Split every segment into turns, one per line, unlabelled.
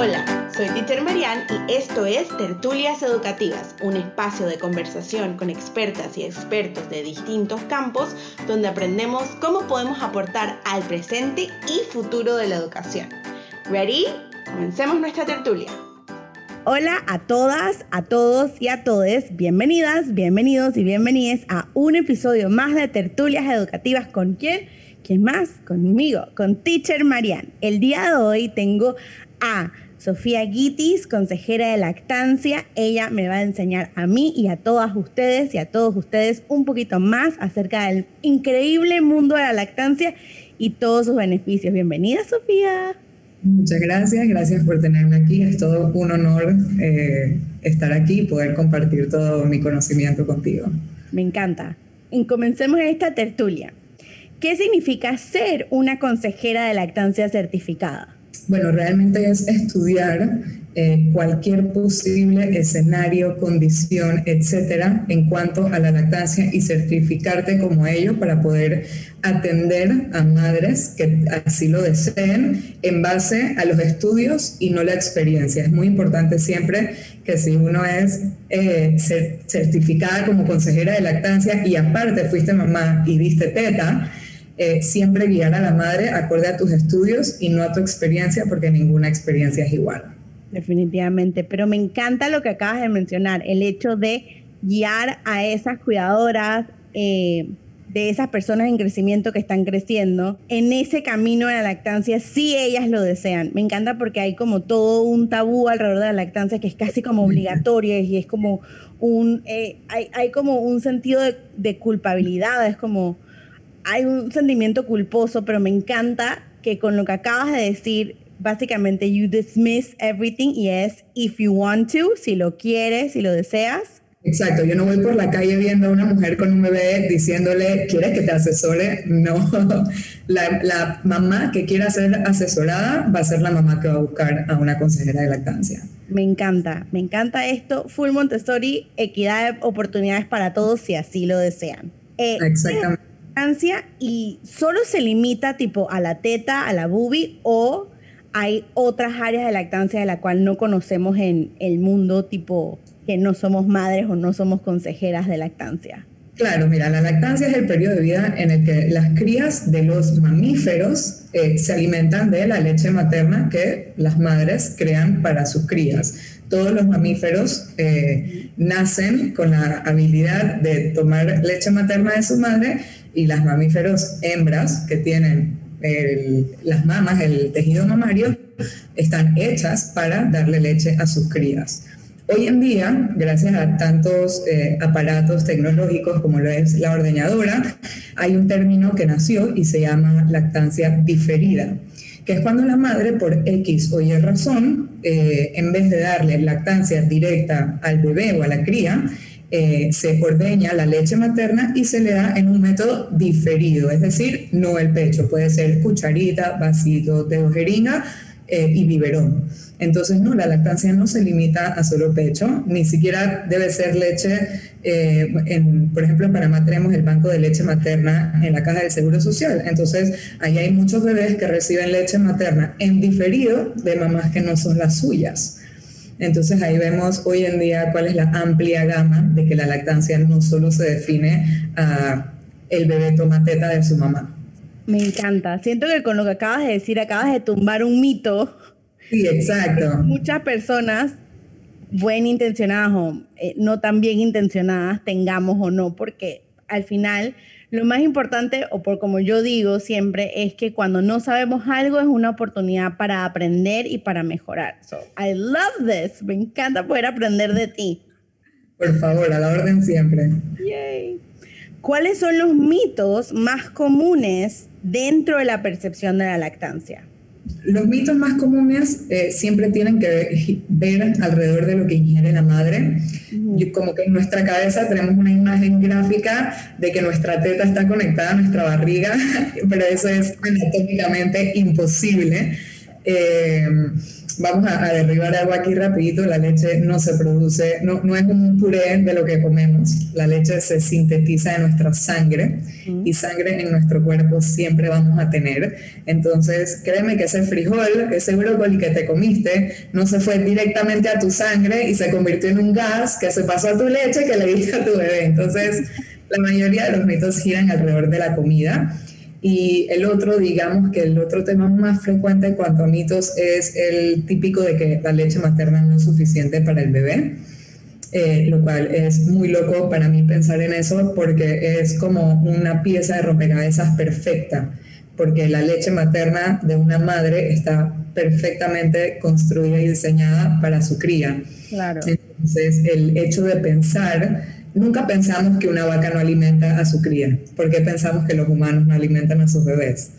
Hola, soy Teacher Marian y esto es Tertulias Educativas, un espacio de conversación con expertas y expertos de distintos campos donde aprendemos cómo podemos aportar al presente y futuro de la educación. ¿Ready? Comencemos nuestra tertulia.
Hola a todas, a todos y a todes. Bienvenidas, bienvenidos y bienvenidas a un episodio más de Tertulias Educativas. ¿Con quién? ¿Quién más? Conmigo, con Teacher Marian. El día de hoy tengo a Sofía Guitis, consejera de lactancia. Ella me va a enseñar a mí y a todas ustedes y a todos ustedes un poquito más acerca del increíble mundo de la lactancia y todos sus beneficios. Bienvenida, Sofía.
Muchas gracias, gracias por tenerme aquí. Es todo un honor eh, estar aquí y poder compartir todo mi conocimiento contigo.
Me encanta. Y comencemos esta tertulia. ¿Qué significa ser una consejera de lactancia certificada?
Bueno, realmente es estudiar eh, cualquier posible escenario, condición, etcétera, en cuanto a la lactancia y certificarte como ello para poder atender a madres que así lo deseen en base a los estudios y no la experiencia. Es muy importante siempre que si uno es eh, certificada como consejera de lactancia y aparte fuiste mamá y diste teta, eh, siempre guiar a la madre acorde a tus estudios y no a tu experiencia, porque ninguna experiencia es igual.
Definitivamente, pero me encanta lo que acabas de mencionar, el hecho de guiar a esas cuidadoras, eh, de esas personas en crecimiento que están creciendo, en ese camino de la lactancia, si ellas lo desean. Me encanta porque hay como todo un tabú alrededor de la lactancia que es casi como obligatoria y es como un, eh, hay, hay, como un sentido de, de culpabilidad, es como hay un sentimiento culposo, pero me encanta que con lo que acabas de decir, básicamente you dismiss everything y es if you want to, si lo quieres, si lo deseas.
Exacto, yo no voy por la calle viendo a una mujer con un bebé diciéndole, ¿quieres que te asesore? No, la, la mamá que quiera ser asesorada va a ser la mamá que va a buscar a una consejera de lactancia.
Me encanta, me encanta esto. Full Montessori, equidad de oportunidades para todos si así lo desean.
Eh, Exactamente
y solo se limita tipo a la teta, a la bubi o hay otras áreas de lactancia de la cual no conocemos en el mundo tipo que no somos madres o no somos consejeras de lactancia?
Claro, mira, la lactancia es el periodo de vida en el que las crías de los mamíferos eh, se alimentan de la leche materna que las madres crean para sus crías. Todos los mamíferos eh, nacen con la habilidad de tomar leche materna de su madre y las mamíferos hembras que tienen las mamas, el tejido mamario, están hechas para darle leche a sus crías. Hoy en día, gracias a tantos eh, aparatos tecnológicos como lo es la ordeñadora, hay un término que nació y se llama lactancia diferida, que es cuando la madre, por X o Y razón, eh, en vez de darle lactancia directa al bebé o a la cría, eh, se ordeña la leche materna y se le da en un método diferido, es decir, no el pecho, puede ser cucharita, vasito, dedo jeringa eh, y biberón. Entonces, no, la lactancia no se limita a solo pecho, ni siquiera debe ser leche. Eh, por ejemplo, en Panamá tenemos el banco de leche materna en la caja del Seguro Social. Entonces, ahí hay muchos bebés que reciben leche materna en diferido de mamás que no son las suyas. Entonces ahí vemos hoy en día cuál es la amplia gama de que la lactancia no solo se define a el bebé toma teta de su mamá.
Me encanta. Siento que con lo que acabas de decir, acabas de tumbar un mito.
Sí, exacto.
Muchas personas buen intencionadas o eh, no tan bien intencionadas, tengamos o no, porque al final lo más importante, o por como yo digo siempre, es que cuando no sabemos algo es una oportunidad para aprender y para mejorar. So, I love this. Me encanta poder aprender de ti.
Por favor, a la orden siempre.
Yay. ¿Cuáles son los mitos más comunes dentro de la percepción de la lactancia?
Los mitos más comunes eh, siempre tienen que ver alrededor de lo que ingiere la madre. como que en nuestra cabeza tenemos una imagen gráfica de que nuestra teta está conectada a nuestra barriga, pero eso es anatómicamente imposible. Eh, vamos a, derribar algo aquí rapidito, la leche no se produce, no, no es un puré de lo que comemos, la leche se sintetiza en nuestra sangre y sangre en nuestro cuerpo siempre vamos a tener. Entonces, créeme que ese frijol, ese brócoli que te comiste, no se fue directamente a tu sangre y se convirtió en un gas que se pasó a tu leche que le diste a tu bebé. Entonces, la mayoría de los mitos giran alrededor de la comida. Y el otro, digamos que el otro tema más frecuente en cuanto a mitos es el típico de que la leche materna no es suficiente para el bebé, eh, lo cual es muy loco para mí pensar en eso porque es como una pieza de rompecabezas perfecta, porque la leche materna de una madre está perfectamente construida y diseñada para su cría.
Claro.
Entonces, el hecho de pensar Nunca pensamos que una vaca no alimenta a su cría, porque pensamos que los humanos no alimentan a sus bebés.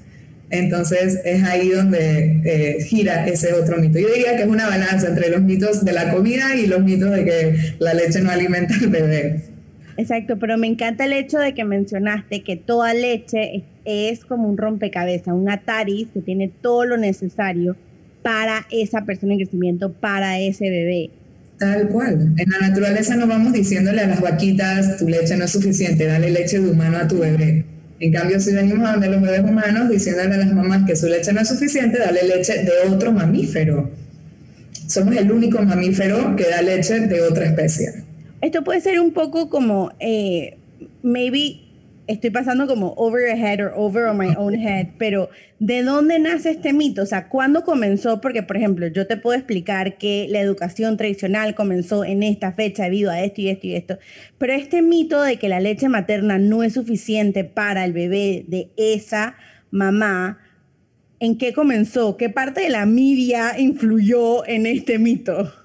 Entonces es ahí donde eh, gira ese otro mito. Yo diría que es una balanza entre los mitos de la comida y los mitos de que la leche no alimenta al bebé.
Exacto, pero me encanta el hecho de que mencionaste que toda leche es, como un rompecabezas, un Atari que tiene todo lo necesario para esa persona en crecimiento, para ese bebé.
Tal cual. En la naturaleza no vamos diciéndole a las vaquitas, tu leche no es suficiente, dale leche de humano a tu bebé. En cambio, si venimos a donde los bebés humanos diciéndole a las mamás que su leche no es suficiente, dale leche de otro mamífero. Somos el único mamífero que da leche de otra especie.
Esto puede ser un poco como, eh, maybe estoy pasando como over a head or over on my own head, pero ¿de dónde nace este mito? O sea, ¿cuándo comenzó? Porque, por ejemplo, yo te puedo explicar que la educación tradicional comenzó en esta fecha debido a esto y esto y esto, pero este mito de que la leche materna no es suficiente para el bebé de esa mamá, ¿en qué comenzó? ¿Qué parte de la media influyó en este mito?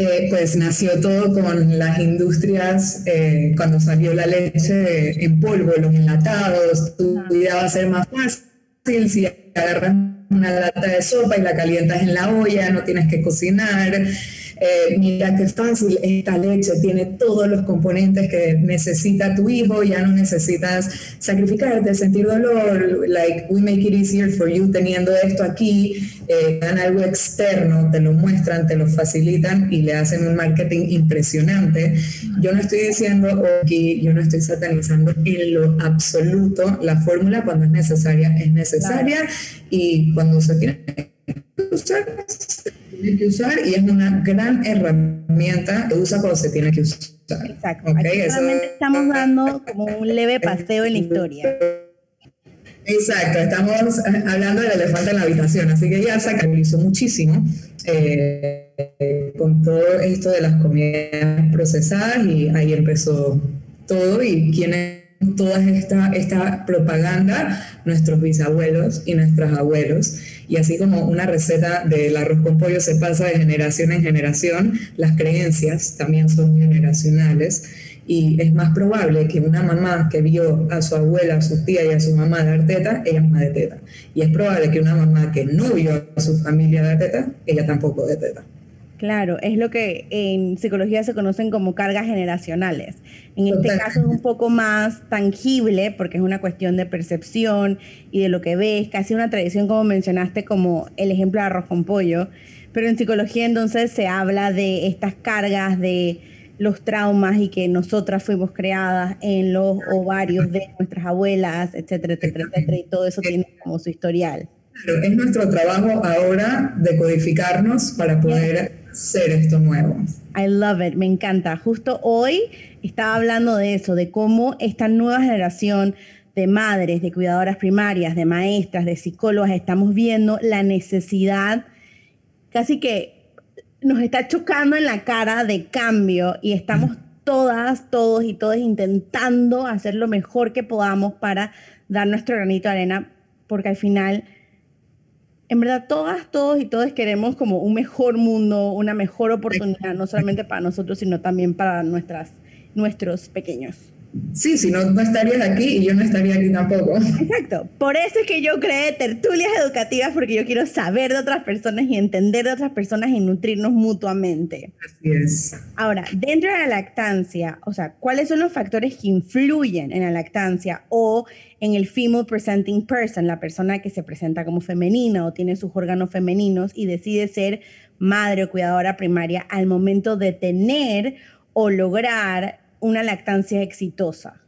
Eh, pues nació todo con las industrias, eh, cuando salió la leche en polvo, los enlatados, tu vida va a ser más fácil si agarras una lata de sopa y la calientas en la olla, no tienes que cocinar. Eh, mira qué fácil, esta leche tiene todos los componentes que necesita tu hijo, ya no necesitas sacrificarte, sentir dolor, like we make it easier for you teniendo esto aquí, eh, dan algo externo, te lo muestran, te lo facilitan y le hacen un marketing impresionante. Yo no estoy diciendo aquí, yo no estoy satanizando en lo absoluto la fórmula cuando es necesaria, es necesaria y cuando se tiene que usar, tiene que usar y es una gran herramienta que usa cuando se tiene que usar.
Exacto. Okay, estamos dando como un leve paseo en la historia.
Exacto, estamos hablando del elefante en la habitación, así que ya se actualizó muchísimo eh, con todo esto de las comidas procesadas y ahí empezó todo y quiénes toda esta, propaganda nuestros bisabuelos y nuestros abuelos. Y así como una receta del arroz con pollo se pasa de generación en generación, las creencias también son generacionales. Y es más probable que una mamá que vio a su abuela, a su tía y a su mamá dar teta, ella misma de teta. Y es probable que una mamá que no vio a su familia dar teta, ella tampoco de teta.
Claro, es lo que en psicología se conocen como cargas generacionales. En este caso es un poco más tangible porque es una cuestión de percepción y de lo que ves, casi una tradición como mencionaste como el ejemplo de arroz con pollo, pero en psicología entonces se habla de estas cargas de los traumas y que nosotras fuimos creadas en los ovarios de nuestras abuelas, etcétera, etcétera, etcétera, y todo eso tiene como su historial.
Es nuestro trabajo ahora de codificarnos para poder ser esto nuevo.
I love it, me encanta. Justo hoy estaba hablando de eso, de cómo esta nueva generación de madres, de cuidadoras primarias, de maestras, de psicólogas, estamos viendo la necesidad, casi que nos está chocando en la cara de cambio y estamos todas, todos y todas intentando hacer lo mejor que podamos para dar nuestro granito de arena, porque al final en verdad todas, todos y todos queremos como un mejor mundo, una mejor oportunidad, no solamente para nosotros, sino también para nuestras, nuestros pequeños.
Sí, si no, no estarías aquí y yo no estaría aquí tampoco.
Exacto. Por eso es que yo creé tertulias educativas, porque yo quiero saber de otras personas y entender de otras personas y nutrirnos mutuamente.
Así es.
Ahora, dentro de la lactancia, o sea, ¿cuáles son los factores que influyen en la lactancia o en el female presenting person, la persona que se presenta como femenina o tiene sus órganos femeninos y decide ser madre o cuidadora primaria al momento de tener o lograr una lactancia exitosa?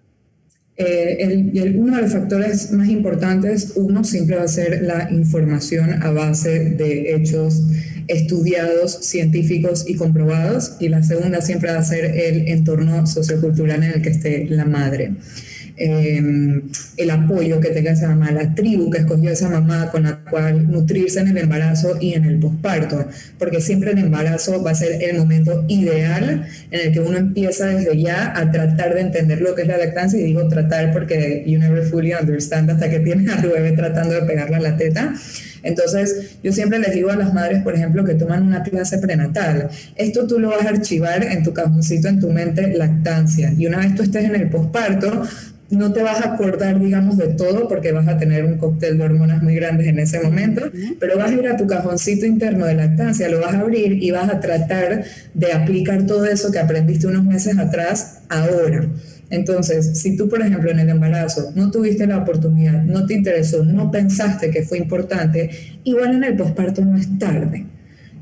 Eh, uno de los factores más importantes, uno siempre va a ser la información a base de hechos estudiados, científicos y comprobados, y la segunda siempre va a ser el entorno sociocultural en el que esté la madre. Em, el apoyo que tenga esa mamá, la tribu que escogió esa mamá con la cual nutrirse en el embarazo y en el posparto, porque siempre el embarazo va a ser el momento ideal en el que uno empieza desde ya a tratar de entender lo que es la lactancia, y digo tratar porque you never fully understand hasta que tienes a tu bebé tratando de pegarle a la teta. Entonces, yo siempre les digo a las madres, por ejemplo, que toman una clase prenatal. Esto tú lo vas a archivar en tu cajoncito, en tu mente, lactancia. Y una vez tú estés en el posparto, no te vas a acordar, digamos, de todo porque vas a tener un cóctel de hormonas muy grandes en ese momento, pero vas a ir a tu cajoncito interno de lactancia, lo vas a abrir y vas a tratar de aplicar todo eso que aprendiste unos meses atrás ahora. Entonces, si tú, por ejemplo, en el embarazo no tuviste la oportunidad, no te interesó, no pensaste que fue importante, igual en el posparto no es tarde,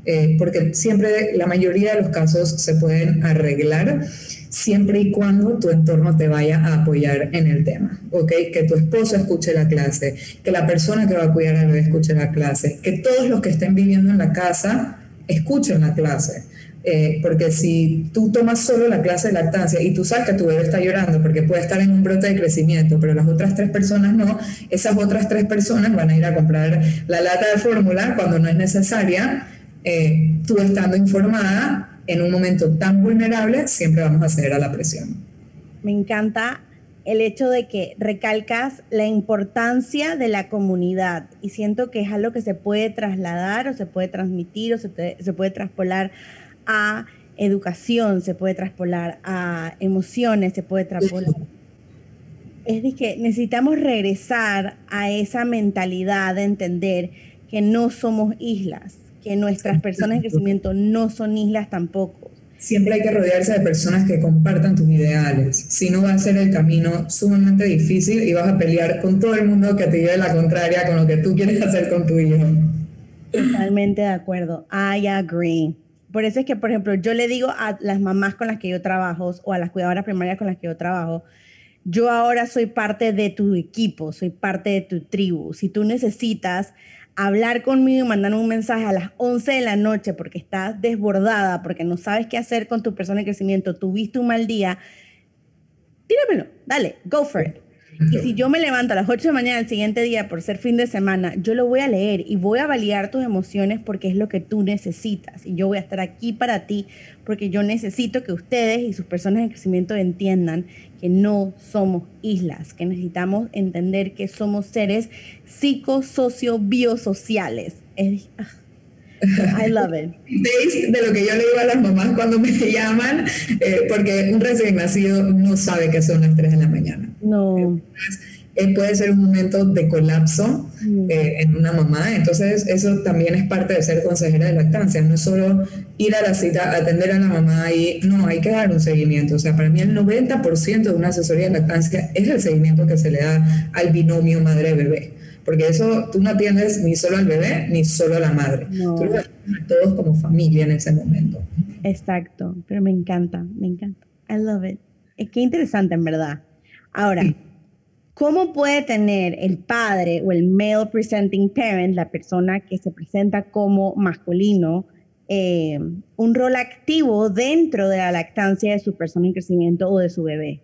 eh, porque siempre la mayoría de los casos se pueden arreglar siempre y cuando tu entorno te vaya a apoyar en el tema, ¿ok? Que tu esposo escuche la clase, que la persona que va a cuidar al bebé escuche la clase, que todos los que estén viviendo en la casa escuchen la clase. Eh, porque si tú tomas solo la clase de lactancia y tú sabes que tu bebé está llorando porque puede estar en un brote de crecimiento, pero las otras tres personas no, esas otras tres personas van a ir a comprar la lata de fórmula cuando no es necesaria, eh, tú estando informada en un momento tan vulnerable, siempre vamos a ceder a la presión.
Me encanta el hecho de que recalcas la importancia de la comunidad y siento que es algo que se puede trasladar o se puede transmitir o se, se puede traspolar a educación, se puede traspolar a emociones, se puede traspolar. Es que necesitamos regresar a esa mentalidad de entender que no somos islas, que nuestras personas en crecimiento no son islas tampoco.
Siempre hay que rodearse de personas que compartan tus ideales. Si no va a ser el camino sumamente difícil y vas a pelear con todo el mundo que te lleve la contraria con lo que tú quieres hacer con tu hijo.
Totalmente de acuerdo. I agree. Por eso es que, por ejemplo, yo le digo a las mamás con las que yo trabajo o a las cuidadoras primarias con las que yo trabajo, yo ahora soy parte de tu equipo, soy parte de tu tribu. Si tú necesitas hablar conmigo y mandar un mensaje a las 11 de la noche porque estás desbordada, porque no sabes qué hacer con tu persona de crecimiento, tuviste un mal día, tíramelo, dale, go for it. Y si yo me levanto a las 8 de la mañana el siguiente día por ser fin de semana, yo lo voy a leer y voy a validar tus emociones porque es lo que tú necesitas. Y yo voy a estar aquí para ti porque yo necesito que ustedes y sus personas de crecimiento entiendan que no somos islas, que necesitamos entender que somos seres psicosocio-biosociales. Ah, I love it.
De lo que yo le digo a las mamás cuando me llaman, eh, porque un recién nacido no sabe que son las 3 de la mañana.
No.
Eh, puede ser un momento de colapso mm. eh, en una mamá. Entonces, eso también es parte de ser consejera de lactancia. No es solo ir a la cita, atender a la mamá y no, hay que dar un seguimiento. O sea, para mí el 90% de una asesoría de lactancia es el seguimiento que se le da al binomio madre-bebé. Porque eso tú no atiendes ni solo al bebé ni solo a la madre. Tú lo a todos como familia en ese momento.
Exacto, pero me encanta, me encanta. I love it. Es que interesante en verdad. Ahora, ¿cómo puede tener el padre o el male presenting parent, la persona que se presenta como masculino, eh, un rol activo dentro de la lactancia de su persona en crecimiento o de su bebé?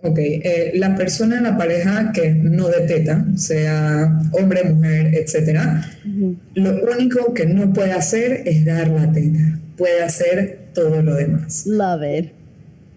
Ok, eh, la persona en la pareja que no deteta, sea hombre, mujer, etc., lo único que no puede hacer es dar la teta. Puede hacer todo lo demás.
Love it.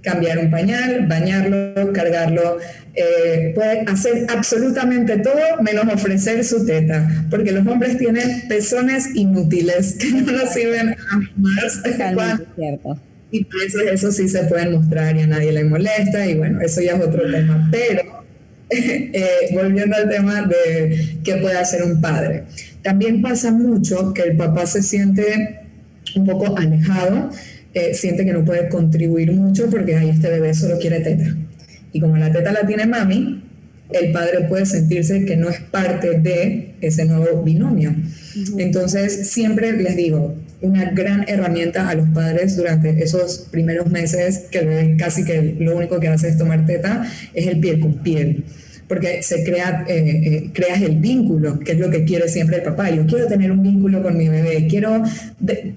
Cambiar un pañal, bañarlo, cargarlo. Eh, puede hacer absolutamente todo menos ofrecer su teta. Porque los hombres tienen pezones inútiles que no nos sirven a más.
cierto
Y eso, eso sí se pueden mostrar y a nadie le molesta y bueno, eso ya es otro tema. Pero eh, volviendo al tema de qué puede hacer un padre. También pasa mucho que el papá se siente un poco alejado, eh, siente que no puede contribuir mucho porque ahí este bebé solo quiere teta. Y como la teta la tiene mami, el padre puede sentirse que no es parte de ese nuevo binomio. Entonces, siempre les digo, una gran herramienta a los padres durante esos primeros meses que el bebé casi que lo único que hace es tomar teta, es el piel con piel porque se crea, eh, eh, creas el vínculo, que es lo que quiere siempre el papá. Yo quiero tener un vínculo con mi bebé, quiero,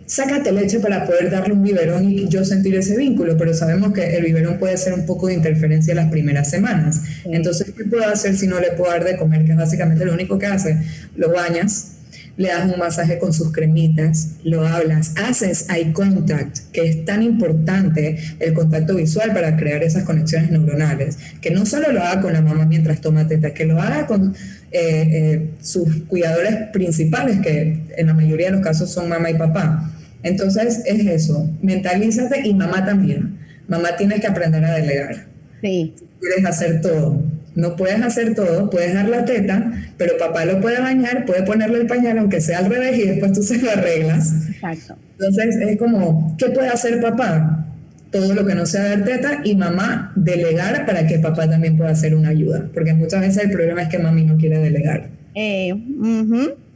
sácate leche para poder darle un biberón y yo sentir ese vínculo, pero sabemos que el biberón puede ser un poco de interferencia las primeras semanas. Entonces, ¿qué puedo hacer si no le puedo dar de comer? Que es básicamente lo único que hace. Lo bañas, le das un masaje con sus cremitas, lo hablas, haces eye contact, que es tan importante el contacto visual para crear esas conexiones neuronales, que no solo lo haga con la mamá mientras toma teta, que lo haga con eh, eh, sus cuidadores principales, que en la mayoría de los casos son mamá y papá. Entonces es eso, mentalízate y mamá también. Mamá tienes que aprender a delegar.
Sí.
Quieres hacer todo no puedes hacer todo, puedes dar la teta, pero papá lo puede bañar, puede ponerle el pañal aunque sea al revés y después tú se lo arreglas.
Exacto.
Entonces es como, ¿qué puede hacer papá? Todo lo que no sea dar teta y mamá delegar para que papá también pueda hacer una ayuda, porque muchas veces el problema es que mami no quiere delegar.
Eh,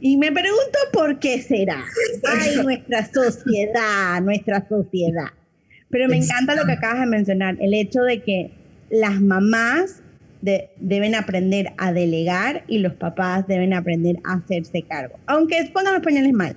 y me pregunto por qué será. Ay, nuestra sociedad, nuestra sociedad. Pero me encanta lo que acabas de mencionar, el hecho de que las mamás deben aprender a delegar y los papás deben aprender a hacerse cargo, aunque pongan los pañales mal.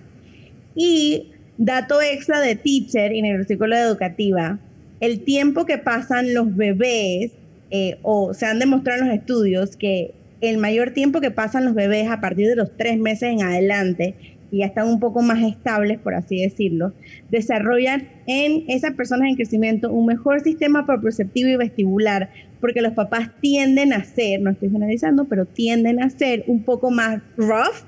Y dato extra de teacher y neuropsicóloga educativa, el tiempo que pasan los bebés, eh, o se han demostrado en los estudios que el mayor tiempo que pasan los bebés a partir de los tres meses en adelante, y ya están un poco más estables, por así decirlo, desarrollan en esas personas en crecimiento un mejor sistema perceptivo y vestibular, porque los papás tienden a ser, no estoy generalizando, pero tienden a ser un poco más rough.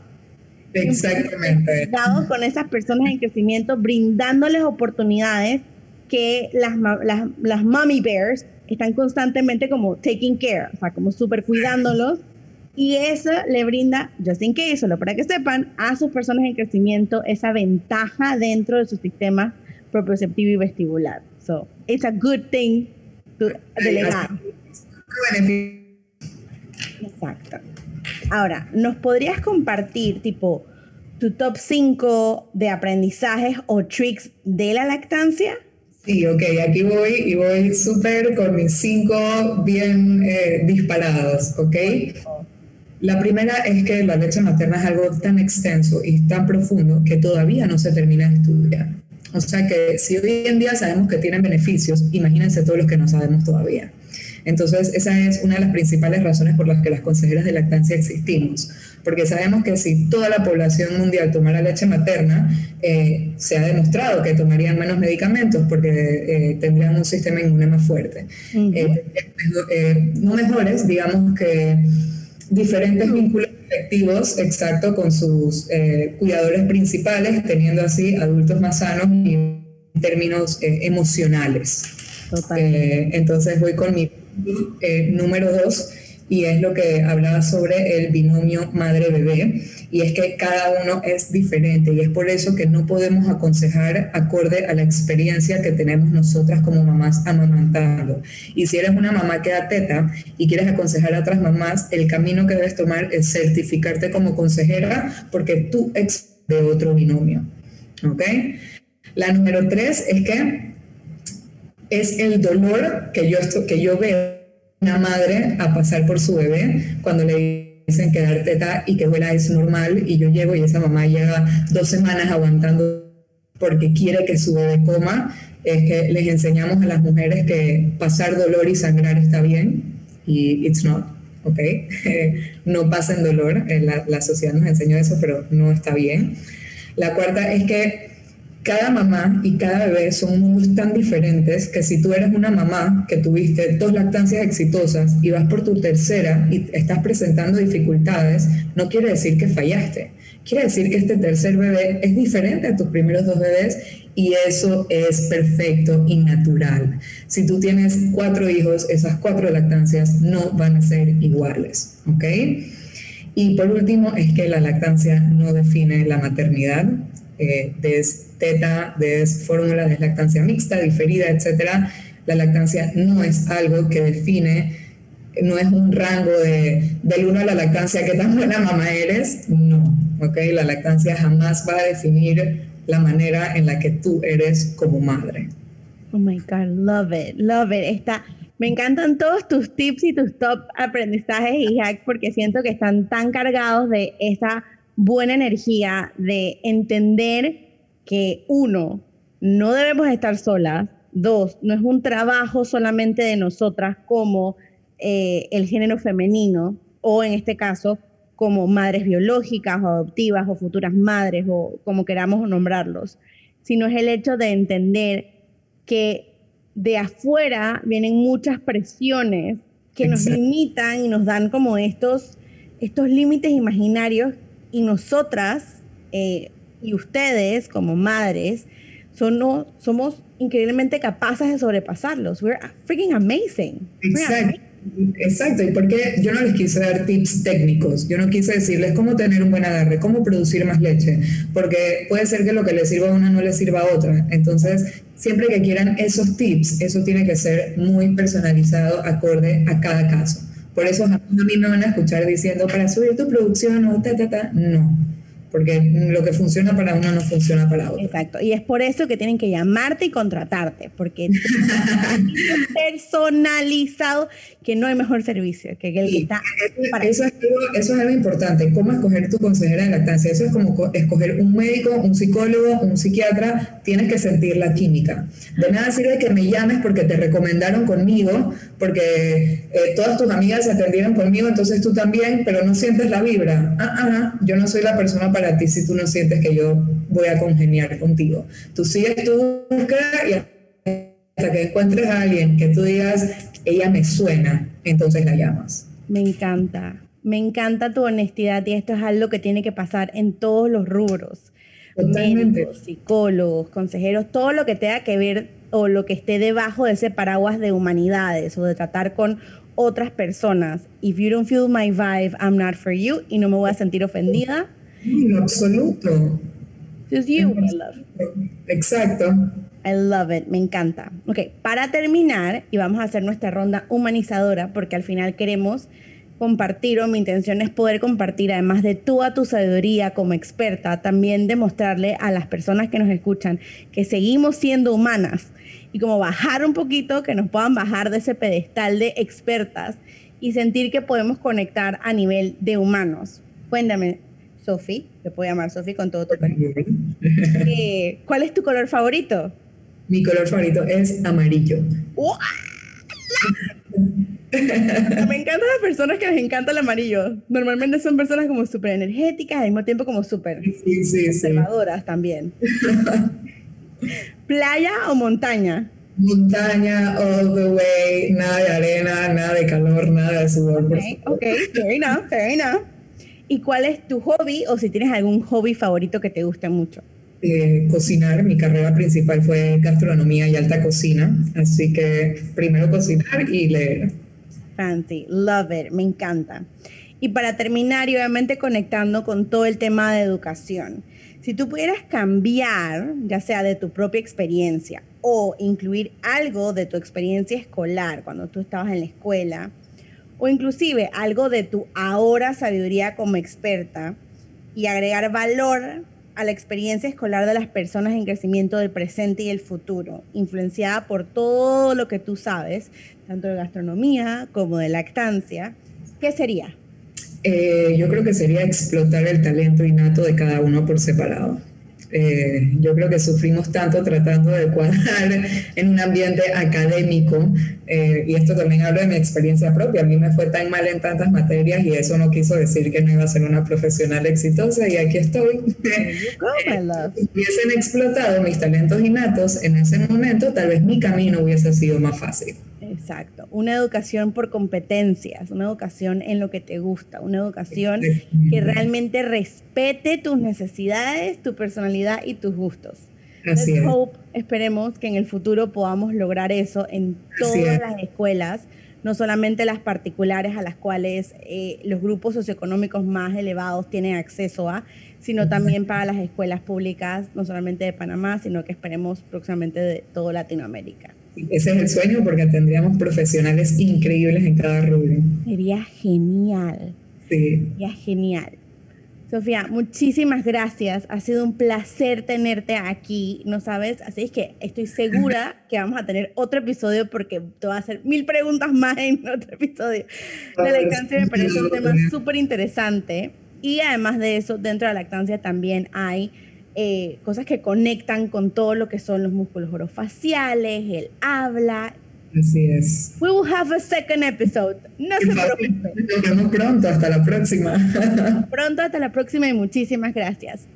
Exactamente.
con esas personas en crecimiento, brindándoles oportunidades que las, las, las mommy bears están constantemente como taking care, o sea, como súper cuidándolos. Y eso le brinda, just in case, solo para que sepan, a sus personas en crecimiento esa ventaja dentro de su sistema propioceptivo y vestibular. So, it's a good thing to delegar. Exacto. Ahora, ¿nos podrías compartir, tipo, tu top 5 de aprendizajes o tricks de la lactancia?
Sí, ok, aquí voy y voy súper con mis 5 bien eh, disparados, ¿ok? La primera es que la leche materna es algo tan extenso y tan profundo que todavía no se termina de estudiar. O sea que si hoy en día sabemos que tienen beneficios, imagínense todos los que no sabemos todavía. Entonces, esa es una de las principales razones por las que las consejeras de lactancia existimos, porque sabemos que si toda la población mundial tomara leche materna, eh, se ha demostrado que tomarían menos medicamentos porque eh, tendrían un sistema inmune más fuerte. Eh, no mejores, digamos que diferentes vínculos efectivos, exacto, con sus cuidadores principales, teniendo así adultos más sanos en términos emocionales. entonces voy con mi eh, número dos, y es lo que hablaba sobre el binomio madre-bebé, y es que cada uno es diferente, y es por eso que no podemos aconsejar acorde a la experiencia que tenemos nosotras como mamás amamantando. Y si eres una mamá que da teta y quieres aconsejar a otras mamás, el camino que debes tomar es certificarte como consejera, porque tú ex de otro binomio. ¿Ok? La número tres es que es el dolor que yo, que yo veo una madre a pasar por su bebé cuando le dicen que dar teta y que vuela es normal y yo llego y esa mamá llega dos semanas aguantando porque quiere que su bebé coma, es que les enseñamos a las mujeres que pasar dolor y sangrar está bien y it's not, ¿ok? no pasen dolor, la, la sociedad nos enseñó eso, pero no está bien. La cuarta es que cada mamá y cada bebé son mundos tan diferentes que si tú eres una mamá que tuviste dos lactancias exitosas y vas por tu tercera y estás presentando dificultades, no quiere decir que fallaste. Quiere decir que este tercer bebé es diferente a tus primeros dos bebés y eso es perfecto y natural. Si tú tienes cuatro hijos, esas cuatro lactancias no van a ser iguales, ¿ok? Y por último, es que la lactancia no define la maternidad. Eh, des teta, des fórmula, des lactancia mixta, diferida, etcétera. La lactancia no es algo que define, no es un rango de, del uno a la lactancia, qué tan buena mamá eres. No, ¿ok? La lactancia jamás va a definir la manera en la que tú eres como madre.
Oh my God, love it, love it. Está, me encantan todos tus tips y tus top aprendizajes y hacks porque siento que están tan cargados de esa buena energía, de entender que uno, no debemos estar solas, dos, no es un trabajo solamente de nosotras como eh, el género femenino o en este caso como madres biológicas o adoptivas o futuras madres o como queramos nombrarlos, sino es el hecho de entender que de afuera vienen muchas presiones que nos limitan y nos dan como estos, estos límites imaginarios y nosotras eh, y ustedes como madres son, somos increíblemente capaces de sobrepasarlos. We're freaking amazing.
Exacto. Exacto, y porque yo no les quise dar tips técnicos, yo no quise decirles cómo tener un buen agarre, cómo producir más leche, porque puede ser que lo que le sirva a una no le sirva a otra. Entonces, siempre que quieran esos tips, eso tiene que ser muy personalizado, acorde a cada caso. Por eso a mí me van a escuchar diciendo para subir tu producción o ta, ta, ta. No porque lo que funciona para uno no funciona para otro.
Exacto, y es por eso que tienen que llamarte y contratarte, porque personalizado que no hay mejor servicio que el que está
para eso, es algo, eso es algo importante, cómo escoger tu consejera de lactancia, eso es como escoger un médico, un psicólogo, un psiquiatra, tienes que sentir la química. De nada sirve que me llames porque te recomendaron conmigo, porque eh, todas tus amigas se atendieron conmigo, entonces tú también, pero no sientes la vibra. Ah, ah, yo no soy la persona para ti si tú no sientes que yo voy a congeniar contigo. Tú sigues tu búsqueda y hasta que encuentres a alguien que tú digas, ella me suena, entonces la llamas.
Me encanta, me encanta tu honestidad y esto es algo que tiene que pasar en todos los rubros.
Totalmente.
psicólogos, consejeros, todo lo que tenga que ver o lo que esté debajo de ese paraguas de humanidades o de tratar con otras personas. If you don't feel my vibe, I'm not for you y no me voy a sentir ofendida
en absoluto.
Just you, I love.
Exacto.
I love it, me encanta. Ok, para terminar, y vamos a hacer nuestra ronda humanizadora, porque al final queremos compartir, o mi intención es poder compartir, además de toda tu sabiduría como experta, también demostrarle a las personas que nos escuchan que seguimos siendo humanas y como bajar un poquito, que nos puedan bajar de ese pedestal de expertas y sentir que podemos conectar a nivel de humanos. Cuéntame, Sofi, te puedo llamar Sofi con todo tu cariño. Eh, ¿Cuál es tu color favorito?
Mi color favorito es amarillo.
Me encantan las personas que les encanta el amarillo. Normalmente son personas como súper energéticas, al mismo tiempo como súper
sí,
conservadoras también. ¿Playa o montaña?
Montaña, all the way, nada de arena, nada de calor, nada de sudor.
Ok, okay. fair enough, fair enough. ¿Y cuál es tu hobby o si tienes algún hobby favorito que te guste mucho?
Cocinar, mi carrera principal fue gastronomía y alta cocina, así que primero cocinar y leer.
Fancy, love it, me encanta. Y para terminar, y obviamente conectando con todo el tema de educación, si tú pudieras cambiar, ya sea de tu propia experiencia o incluir algo de tu experiencia escolar cuando tú estabas en la escuela, o inclusive algo de tu ahora sabiduría como experta y agregar valor a la experiencia escolar de las personas en crecimiento del presente y el futuro, influenciada por todo lo que tú sabes, tanto de gastronomía como de lactancia, ¿qué sería?
Eh, yo creo que sería explotar el talento innato de cada uno por separado. Eh, yo creo que sufrimos tanto tratando de cuadrar en un ambiente académico eh, y esto también hablo de mi experiencia propia. A mí me fue tan mal en tantas materias y eso no quiso decir que no iba a ser una profesional exitosa y aquí estoy. si hubiesen explotado mis talentos innatos en ese momento, tal vez mi camino hubiese sido más fácil.
Exacto, una educación por competencias, una educación en lo que te gusta, una educación que realmente respete tus necesidades, tu personalidad y tus gustos. Así hope, esperemos que en el futuro podamos lograr eso en todas las escuelas, no solamente las particulares a las cuales eh, los grupos socioeconómicos más elevados tienen acceso a, sino también para las escuelas públicas, no solamente de Panamá, sino que esperemos próximamente de toda Latinoamérica.
Ese es el sueño porque tendríamos profesionales increíbles en cada rubro.
Sería genial. Sí. Sería genial. Sofía, muchísimas gracias. Ha sido un placer tenerte aquí, ¿no sabes? Así es que estoy segura que vamos a tener otro episodio porque te voy a hacer mil preguntas más en otro episodio. La lactancia me parece un tema súper interesante. Y además de eso, dentro de la lactancia también hay eh, cosas que conectan con todo lo que son los músculos orofaciales, el habla.
Así es.
We will have a second episode. No se preocupen.
Nos vemos pronto, hasta la próxima.
pronto, hasta la próxima y muchísimas gracias.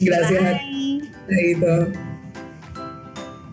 Gracias. Bye.